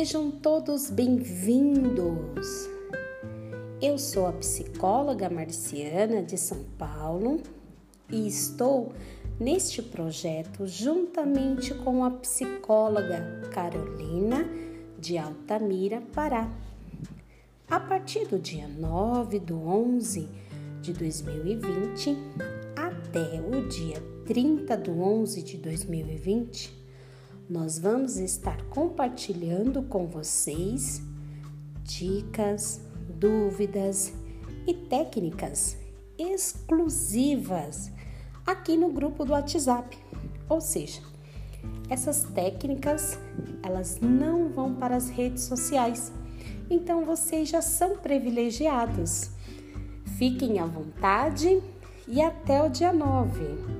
Sejam todos bem-vindos. Eu sou a psicóloga Marciana de São Paulo e estou neste projeto juntamente com a psicóloga Carolina de Altamira, Pará. A partir do dia 9 do 11 de 2020 até o dia 30 do 11 de 2020, nós vamos estar compartilhando com vocês dicas, dúvidas e técnicas exclusivas aqui no grupo do WhatsApp. Ou seja, essas técnicas elas não vão para as redes sociais. Então vocês já são privilegiados. Fiquem à vontade e até o dia 9.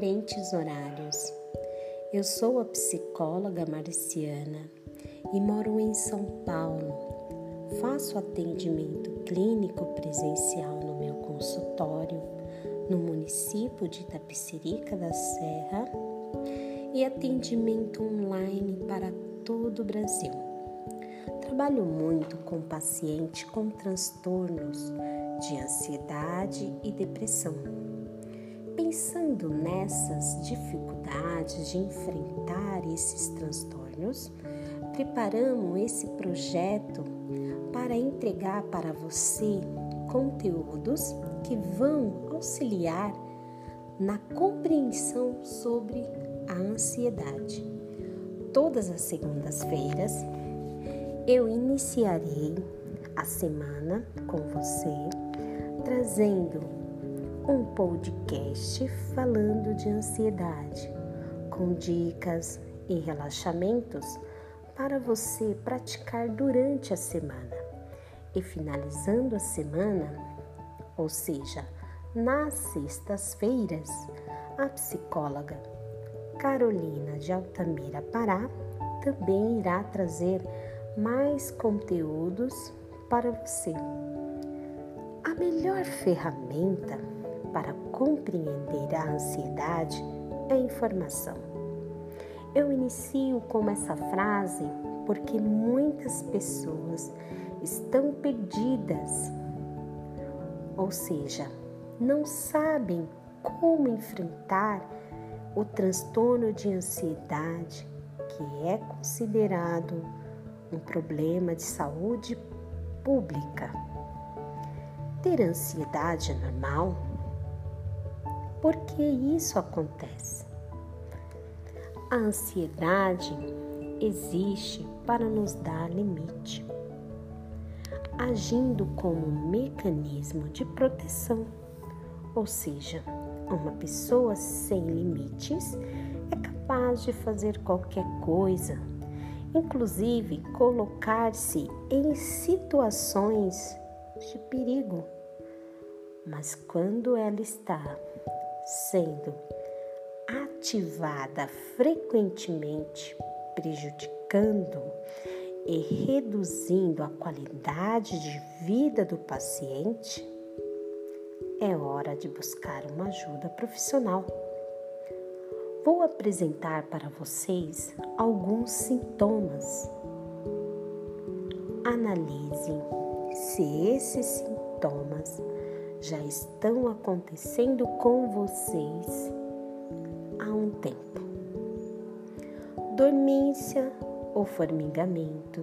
Diferentes horários. Eu sou a psicóloga Marciana e moro em São Paulo. Faço atendimento clínico presencial no meu consultório no município de Itapecerica da Serra e atendimento online para todo o Brasil. Trabalho muito com paciente com transtornos de ansiedade e depressão. Pensando nessas dificuldades de enfrentar esses transtornos, preparamos esse projeto para entregar para você conteúdos que vão auxiliar na compreensão sobre a ansiedade. Todas as segundas-feiras eu iniciarei a semana com você trazendo um podcast falando de ansiedade, com dicas e relaxamentos para você praticar durante a semana. E finalizando a semana, ou seja, nas sextas-feiras, a psicóloga Carolina de Altamira Pará também irá trazer mais conteúdos para você. A melhor ferramenta para compreender a ansiedade é informação. Eu inicio com essa frase porque muitas pessoas estão perdidas, ou seja, não sabem como enfrentar o transtorno de ansiedade, que é considerado um problema de saúde pública. Ter ansiedade é normal? Por que isso acontece? A ansiedade existe para nos dar limite, agindo como um mecanismo de proteção, ou seja, uma pessoa sem limites é capaz de fazer qualquer coisa inclusive colocar-se em situações de perigo. Mas quando ela está sendo ativada frequentemente, prejudicando e reduzindo a qualidade de vida do paciente, é hora de buscar uma ajuda profissional. Vou apresentar para vocês alguns sintomas. Analise se esses sintomas já estão acontecendo com vocês há um tempo. Dormência ou formigamento,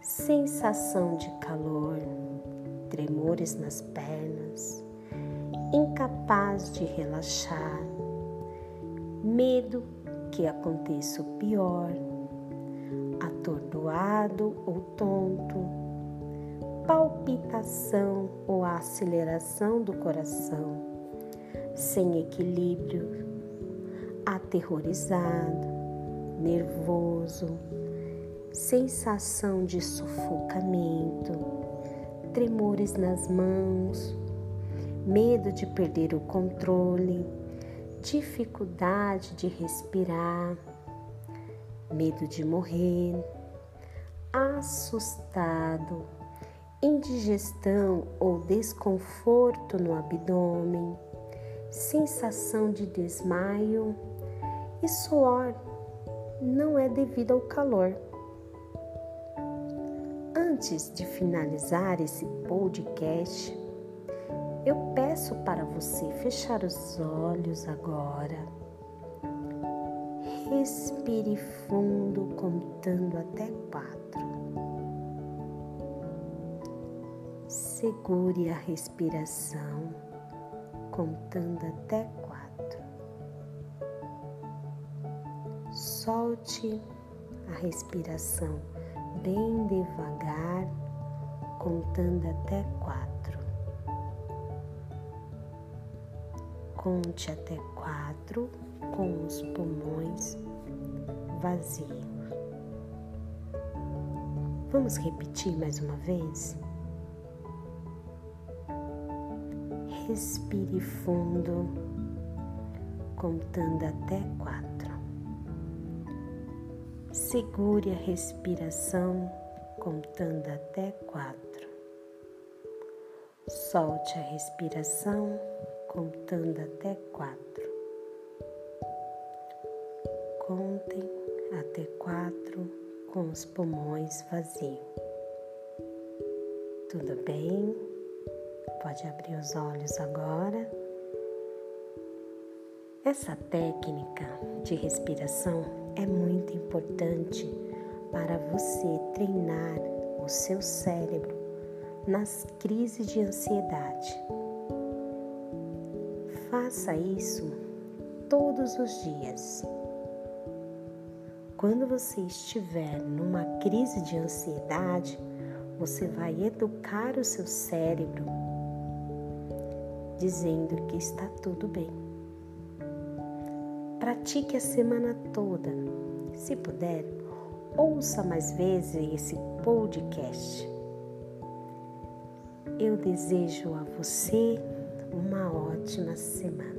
sensação de calor, tremores nas pernas, incapaz de relaxar medo que aconteça o pior, atordoado ou tonto, palpitação ou aceleração do coração, sem equilíbrio, aterrorizado, nervoso, sensação de sufocamento, tremores nas mãos, medo de perder o controle, dificuldade de respirar, medo de morrer, assustado, indigestão ou desconforto no abdômen, sensação de desmaio e suor não é devido ao calor. Antes de finalizar esse podcast, eu peço para você fechar os olhos agora. Respire fundo, contando até quatro. Segure a respiração, contando até quatro. Solte a respiração bem devagar, contando até quatro. Conte até quatro com os pulmões vazios. Vamos repetir mais uma vez? Respire fundo, contando até quatro. Segure a respiração, contando até quatro. Solte a respiração, contando até quatro. Contem até quatro com os pulmões vazios. Tudo bem? Pode abrir os olhos agora. Essa técnica de respiração é muito importante para você treinar o seu cérebro nas crises de ansiedade. Faça isso todos os dias. Quando você estiver numa crise de ansiedade, você vai educar o seu cérebro dizendo que está tudo bem. Pratique a semana toda. Se puder, ouça mais vezes esse podcast. Eu desejo a você uma ótima semana.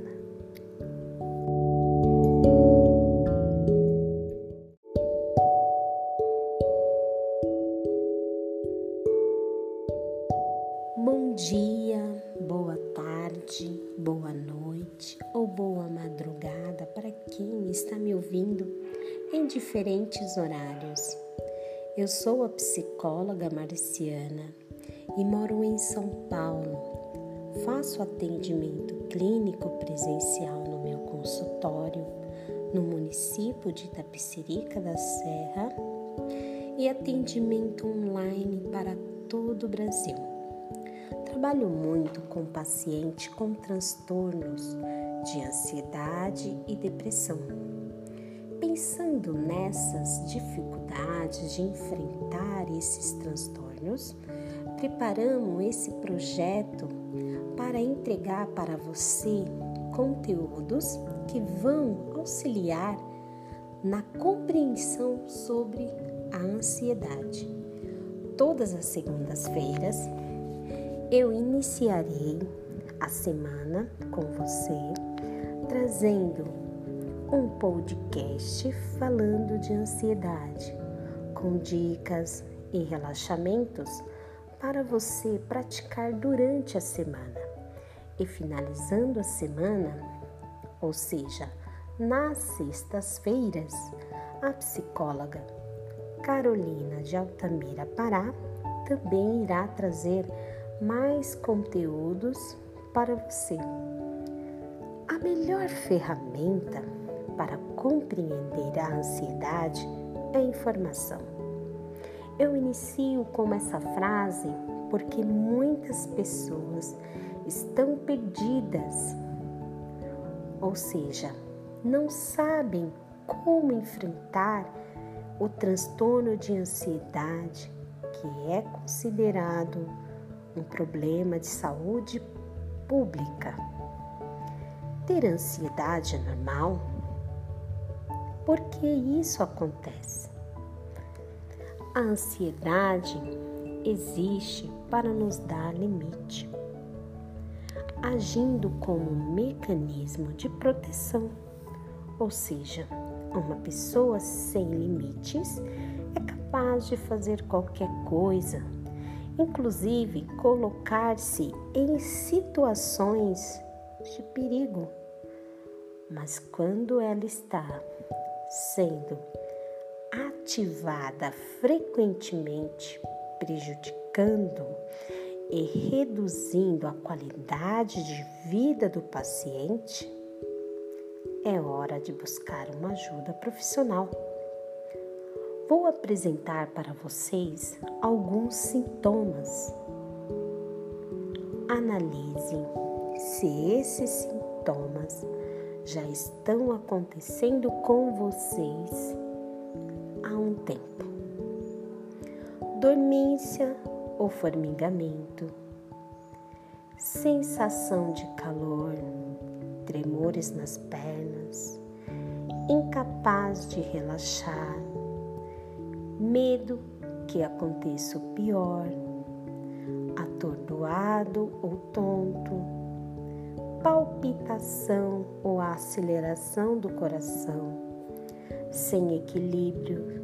Horários. Eu sou a psicóloga Marciana e moro em São Paulo. Faço atendimento clínico presencial no meu consultório no município de Itapecerica da Serra e atendimento online para todo o Brasil. Trabalho muito com pacientes com transtornos de ansiedade e depressão. Pensando nessas dificuldades de enfrentar esses transtornos, preparamos esse projeto para entregar para você conteúdos que vão auxiliar na compreensão sobre a ansiedade. Todas as segundas-feiras eu iniciarei a semana com você trazendo um podcast falando de ansiedade, com dicas e relaxamentos para você praticar durante a semana. E finalizando a semana, ou seja, nas sextas-feiras, a psicóloga Carolina de Altamira Pará também irá trazer mais conteúdos para você. A melhor ferramenta para compreender a ansiedade é a informação. Eu inicio com essa frase porque muitas pessoas estão perdidas, ou seja, não sabem como enfrentar o transtorno de ansiedade, que é considerado um problema de saúde pública. Ter ansiedade é normal? Por que isso acontece? A ansiedade existe para nos dar limite. agindo como um mecanismo de proteção. Ou seja, uma pessoa sem limites é capaz de fazer qualquer coisa, inclusive colocar-se em situações de perigo. Mas quando ela está sendo ativada frequentemente, prejudicando e reduzindo a qualidade de vida do paciente, é hora de buscar uma ajuda profissional. Vou apresentar para vocês alguns sintomas. Analise se esses sintomas já estão acontecendo com vocês há um tempo. Dormência ou formigamento, sensação de calor, tremores nas pernas, incapaz de relaxar, medo que aconteça o pior, atordoado ou tonto, palpitação ou aceleração do coração, sem equilíbrio,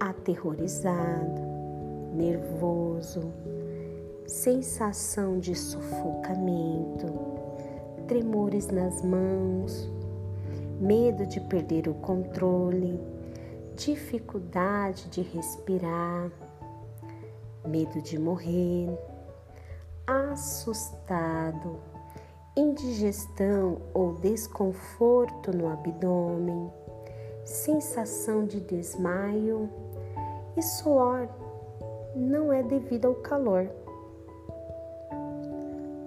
aterrorizado, nervoso, sensação de sufocamento, tremores nas mãos, medo de perder o controle, dificuldade de respirar, medo de morrer, assustado, indigestão ou desconforto no abdômen, sensação de desmaio e suor não é devido ao calor.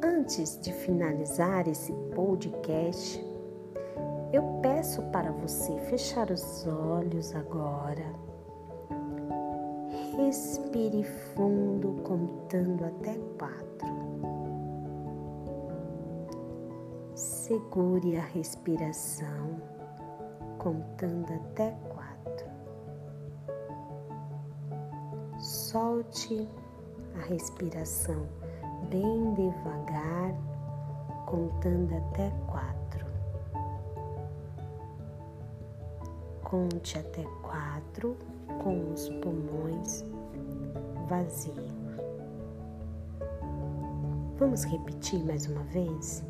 Antes de finalizar esse podcast, eu peço para você fechar os olhos agora. Respire fundo, contando até quatro. Segure a respiração, contando até quatro. Solte a respiração bem devagar, contando até quatro. Conte até quatro com os pulmões vazios. Vamos repetir mais uma vez?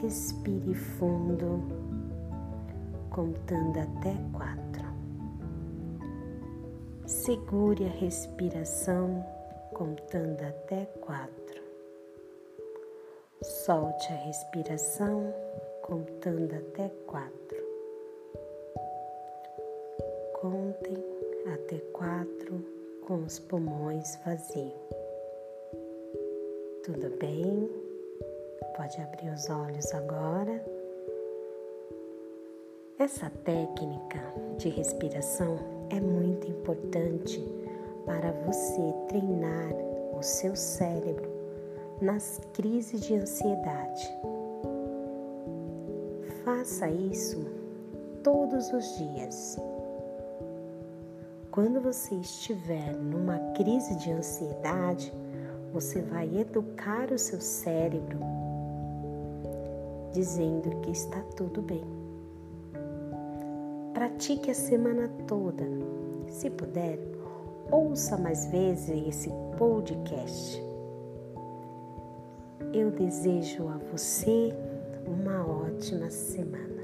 Respire fundo, contando até quatro. Segure a respiração contando até quatro. Solte a respiração contando até quatro. Contem até quatro com os pulmões vazios. Tudo bem? Pode abrir os olhos agora. Essa técnica de respiração é muito importante para você treinar o seu cérebro nas crises de ansiedade. Faça isso todos os dias. Quando você estiver numa crise de ansiedade, você vai educar o seu cérebro dizendo que está tudo bem. Pratique a semana toda. Se puder, ouça mais vezes esse podcast. Eu desejo a você uma ótima semana.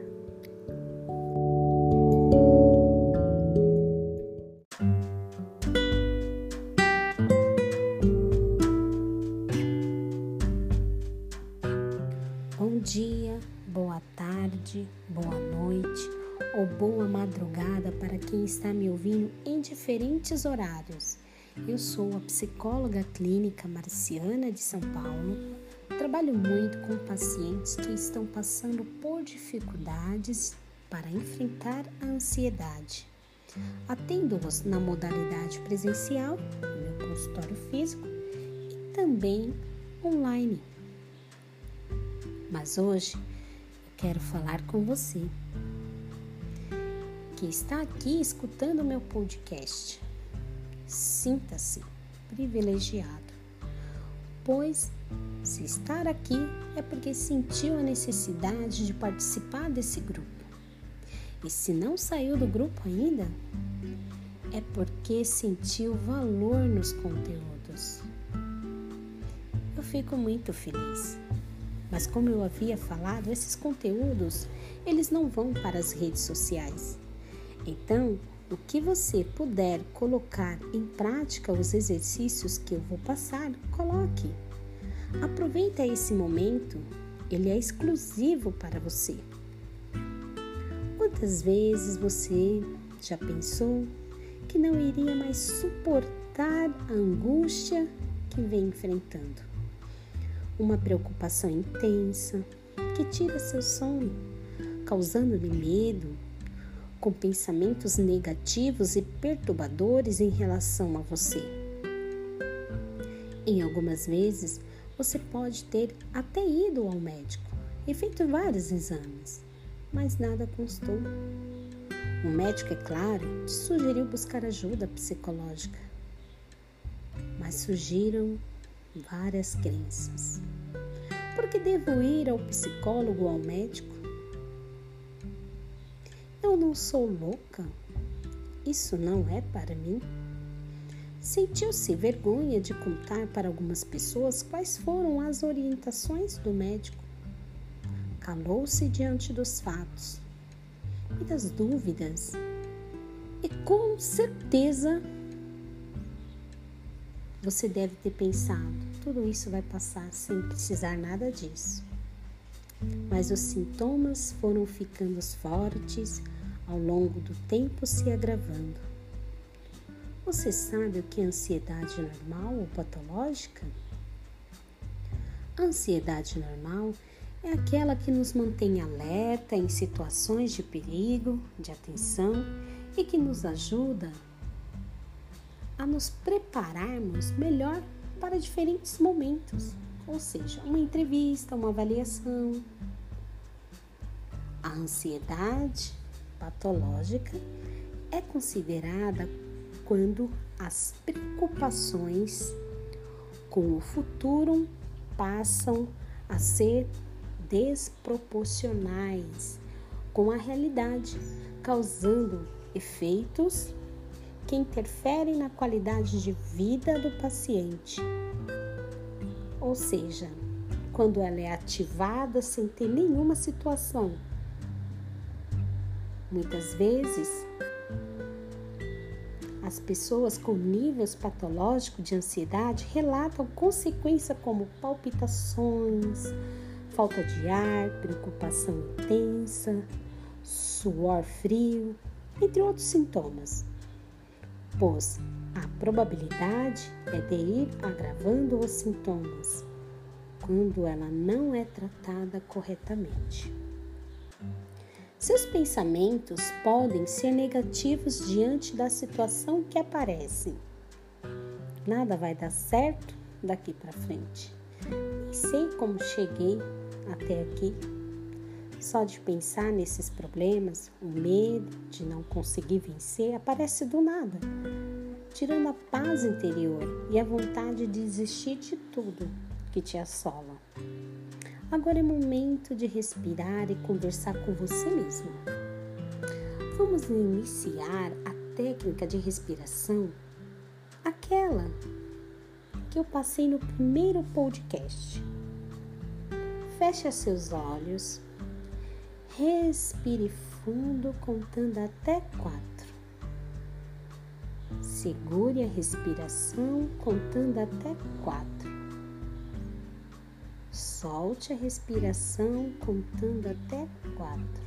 Quem está me ouvindo em diferentes horários. Eu sou a psicóloga clínica Marciana de São Paulo. Trabalho muito com pacientes que estão passando por dificuldades para enfrentar a ansiedade. Atendo-os na modalidade presencial, no meu consultório físico, e também online. Mas hoje eu quero falar com você que está aqui escutando o meu podcast. Sinta-se privilegiado, Pois, se estar aqui é porque sentiu a necessidade de participar desse grupo. E se não saiu do grupo ainda, é porque sentiu valor nos conteúdos. Eu fico muito feliz. Mas como eu havia falado, esses conteúdos, eles não vão para as redes sociais. Então, o que você puder colocar em prática os exercícios que eu vou passar, coloque. Aproveita esse momento, ele é exclusivo para você. Quantas vezes você já pensou que não iria mais suportar a angústia que vem enfrentando. Uma preocupação intensa que tira seu sono, causando-lhe medo, com pensamentos negativos e perturbadores em relação a você. Em algumas vezes, você pode ter até ido ao médico e feito vários exames, mas nada constou. O médico, é claro, te sugeriu buscar ajuda psicológica, mas surgiram várias crenças. Por que devo ir ao psicólogo ou ao médico? Eu não sou louca. Isso não é para mim. Sentiu-se vergonha de contar para algumas pessoas quais foram as orientações do médico. Calou-se diante dos fatos e das dúvidas. E com certeza você deve ter pensado: tudo isso vai passar sem precisar nada disso. Mas os sintomas foram ficando fortes ao longo do tempo se agravando. Você sabe o que é ansiedade normal ou patológica? A ansiedade normal é aquela que nos mantém alerta em situações de perigo, de atenção e que nos ajuda a nos prepararmos melhor para diferentes momentos, ou seja, uma entrevista, uma avaliação. A ansiedade patológica é considerada quando as preocupações com o futuro passam a ser desproporcionais com a realidade, causando efeitos que interferem na qualidade de vida do paciente. Ou seja, quando ela é ativada sem ter nenhuma situação. Muitas vezes, as pessoas com níveis patológicos de ansiedade relatam consequências como palpitações, falta de ar, preocupação intensa, suor frio, entre outros sintomas, pois a probabilidade é de ir agravando os sintomas quando ela não é tratada corretamente. Seus pensamentos podem ser negativos diante da situação que aparece. Nada vai dar certo daqui para frente. sei como cheguei até aqui. Só de pensar nesses problemas, o medo de não conseguir vencer aparece do nada, tirando a paz interior e a vontade de desistir de tudo que te assola. Agora é momento de respirar e conversar com você mesmo. Vamos iniciar a técnica de respiração, aquela que eu passei no primeiro podcast. Feche seus olhos, respire fundo, contando até quatro. Segure a respiração, contando até quatro. Solte a respiração, contando até quatro.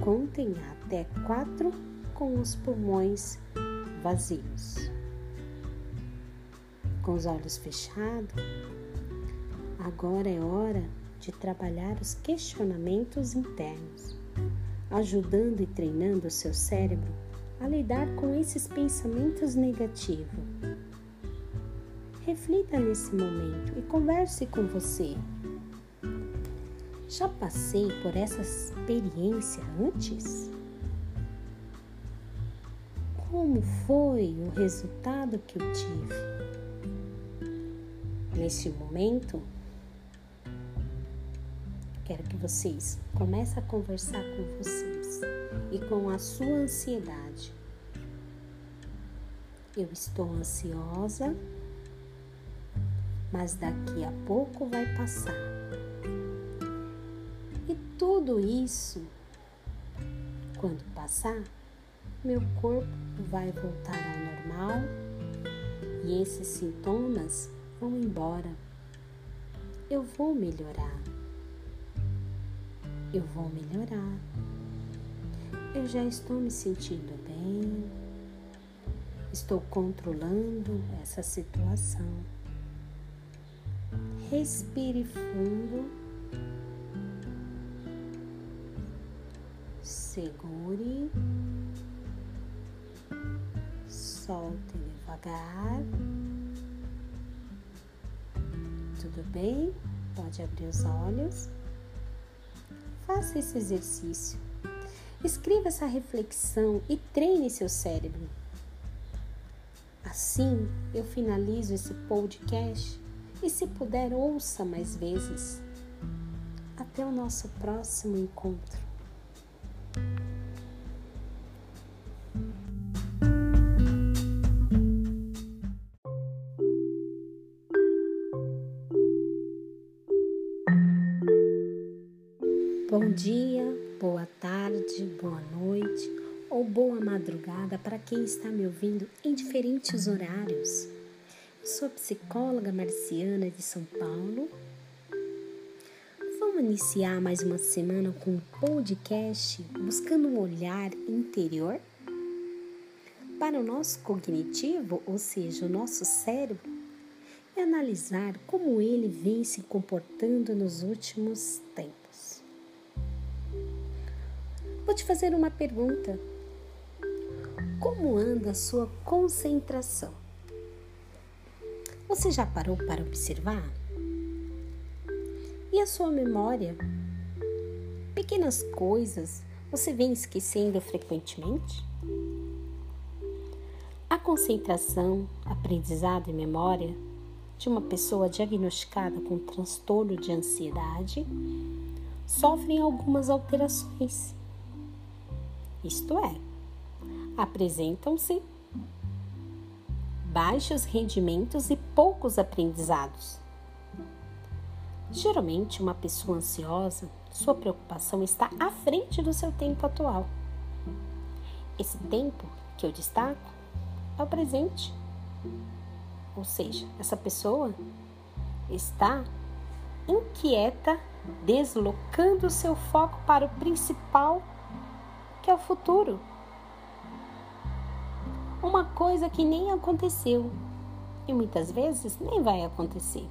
Contem até quatro com os pulmões vazios. Com os olhos fechados, Agora é hora de trabalhar os questionamentos internos, ajudando e treinando o seu cérebro a lidar com esses pensamentos negativos. Reflita nesse momento e converse com você. Já passei por essa experiência antes? Como foi o resultado que eu tive? neste momento, quero que vocês comecem a conversar com vocês e com a sua ansiedade. Eu estou ansiosa, mas daqui a pouco vai passar. E tudo isso, quando passar, meu corpo vai voltar ao normal e esses sintomas vão embora. Eu vou melhorar. Eu vou melhorar. Eu já estou me sentindo bem. Estou controlando essa situação. Respire fundo. Segure. Solte devagar. Tudo bem? Pode abrir os olhos. Faça esse exercício. Escreva essa reflexão e treine seu cérebro. Assim, eu finalizo esse podcast e, se puder, ouça mais vezes. Até o nosso próximo encontro. Madrugada para quem está me ouvindo em diferentes horários. Eu sou a psicóloga Marciana de São Paulo. Vamos iniciar mais uma semana com um podcast buscando um olhar interior para o nosso cognitivo, ou seja, o nosso cérebro, e analisar como ele vem se comportando nos últimos tempos. Vou te fazer uma pergunta. Como anda a sua concentração? Você já parou para observar? E a sua memória? Pequenas coisas você vem esquecendo frequentemente? A concentração, aprendizado e memória de uma pessoa diagnosticada com transtorno de ansiedade sofrem algumas alterações isto é, apresentam-se baixos rendimentos e poucos aprendizados. Geralmente, uma pessoa ansiosa, sua preocupação está à frente do seu tempo atual. Esse tempo que eu destaco é o presente. Ou seja, essa pessoa está inquieta, deslocando seu foco para o principal que é o futuro. Uma coisa que nem aconteceu e muitas vezes nem vai acontecer.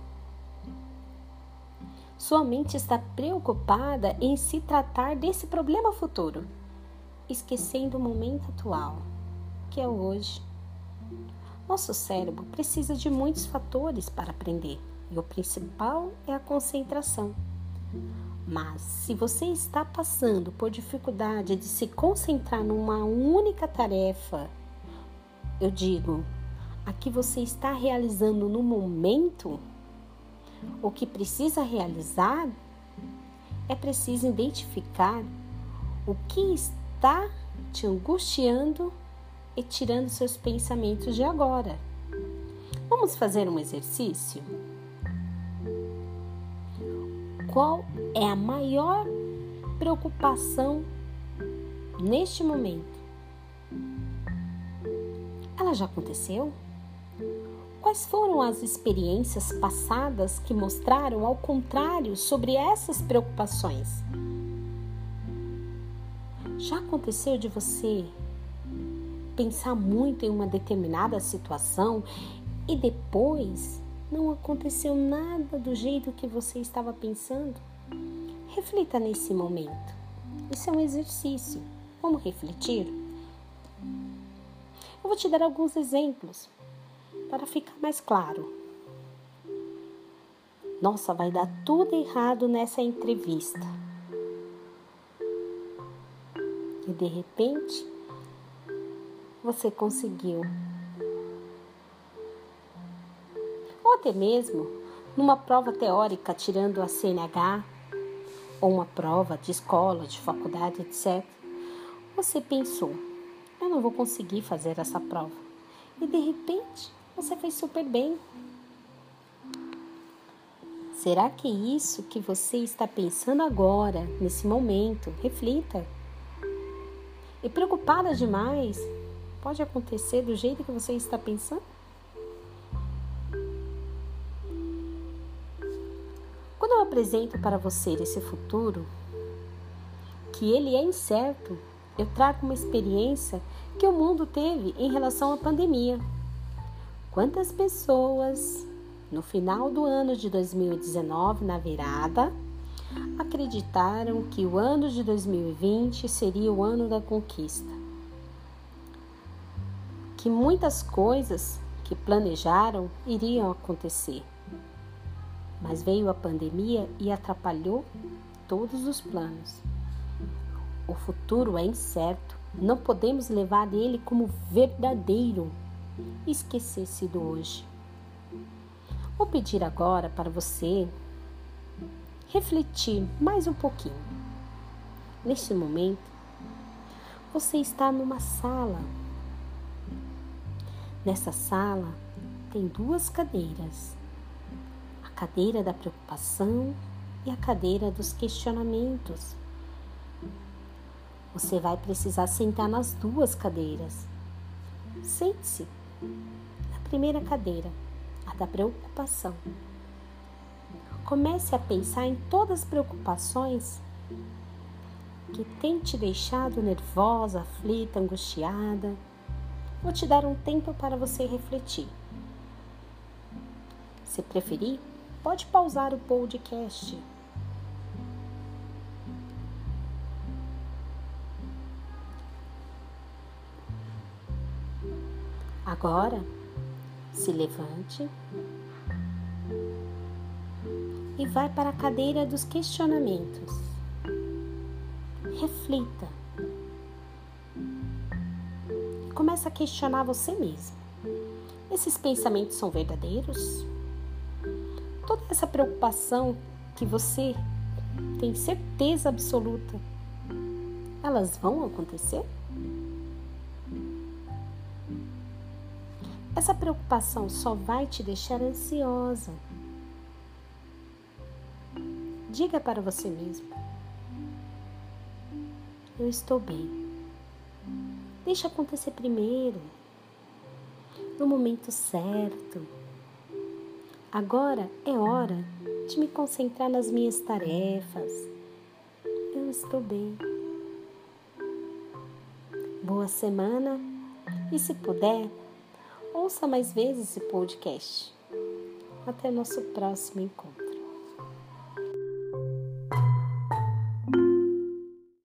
Sua mente está preocupada em se tratar desse problema futuro, esquecendo o momento atual, que é o hoje. Nosso cérebro precisa de muitos fatores para aprender e o principal é a concentração. Mas se você está passando por dificuldade de se concentrar numa única tarefa, eu digo, a que você está realizando no momento, o que precisa realizar, é preciso identificar o que está te angustiando e tirando seus pensamentos de agora. Vamos fazer um exercício? Qual é a maior preocupação neste momento? Já aconteceu? Quais foram as experiências passadas que mostraram ao contrário sobre essas preocupações? Já aconteceu de você pensar muito em uma determinada situação e depois não aconteceu nada do jeito que você estava pensando? Reflita nesse momento. Isso é um exercício. Vamos refletir? Eu vou te dar alguns exemplos para ficar mais claro. Nossa, vai dar tudo errado nessa entrevista. E de repente, você conseguiu até mesmo numa prova teórica tirando a CNH ou uma prova de escola, de faculdade, etc. Você pensou, eu não vou conseguir fazer essa prova. E de repente, você fez super bem. Será que é isso que você está pensando agora, nesse momento? Reflita. E preocupada demais, pode acontecer do jeito que você está pensando? Quando eu apresento para você esse futuro, que ele é incerto, eu trago uma experiência que o mundo teve em relação à pandemia. Quantas pessoas no final do ano de 2019, na virada, acreditaram que o ano de 2020 seria o ano da conquista. Que muitas coisas que planejaram iriam acontecer. Mas veio a pandemia e atrapalhou todos os planos. O futuro é incerto, não podemos levar ele como verdadeiro esquecer-se do hoje. Vou pedir agora para você refletir mais um pouquinho. Neste momento, você está numa sala. Nessa sala tem duas cadeiras: a cadeira da preocupação e a cadeira dos questionamentos. Você vai precisar sentar nas duas cadeiras. Sente-se na primeira cadeira da preocupação. Comece a pensar em todas as preocupações que têm te deixado nervosa, aflita, angustiada. Vou te dar um tempo para você refletir. Se preferir, pode pausar o podcast. Agora, se levante e vai para a cadeira dos questionamentos. Reflita. Começa a questionar você mesmo. Esses pensamentos são verdadeiros? Toda essa preocupação que você tem certeza absoluta, elas vão acontecer? Essa preocupação só vai te deixar ansiosa. Diga para você mesmo: Eu estou bem. Deixa acontecer primeiro, no momento certo. Agora é hora de me concentrar nas minhas tarefas. Eu estou bem. Boa semana e, se puder, ouça mais vezes esse podcast. Até nosso próximo encontro.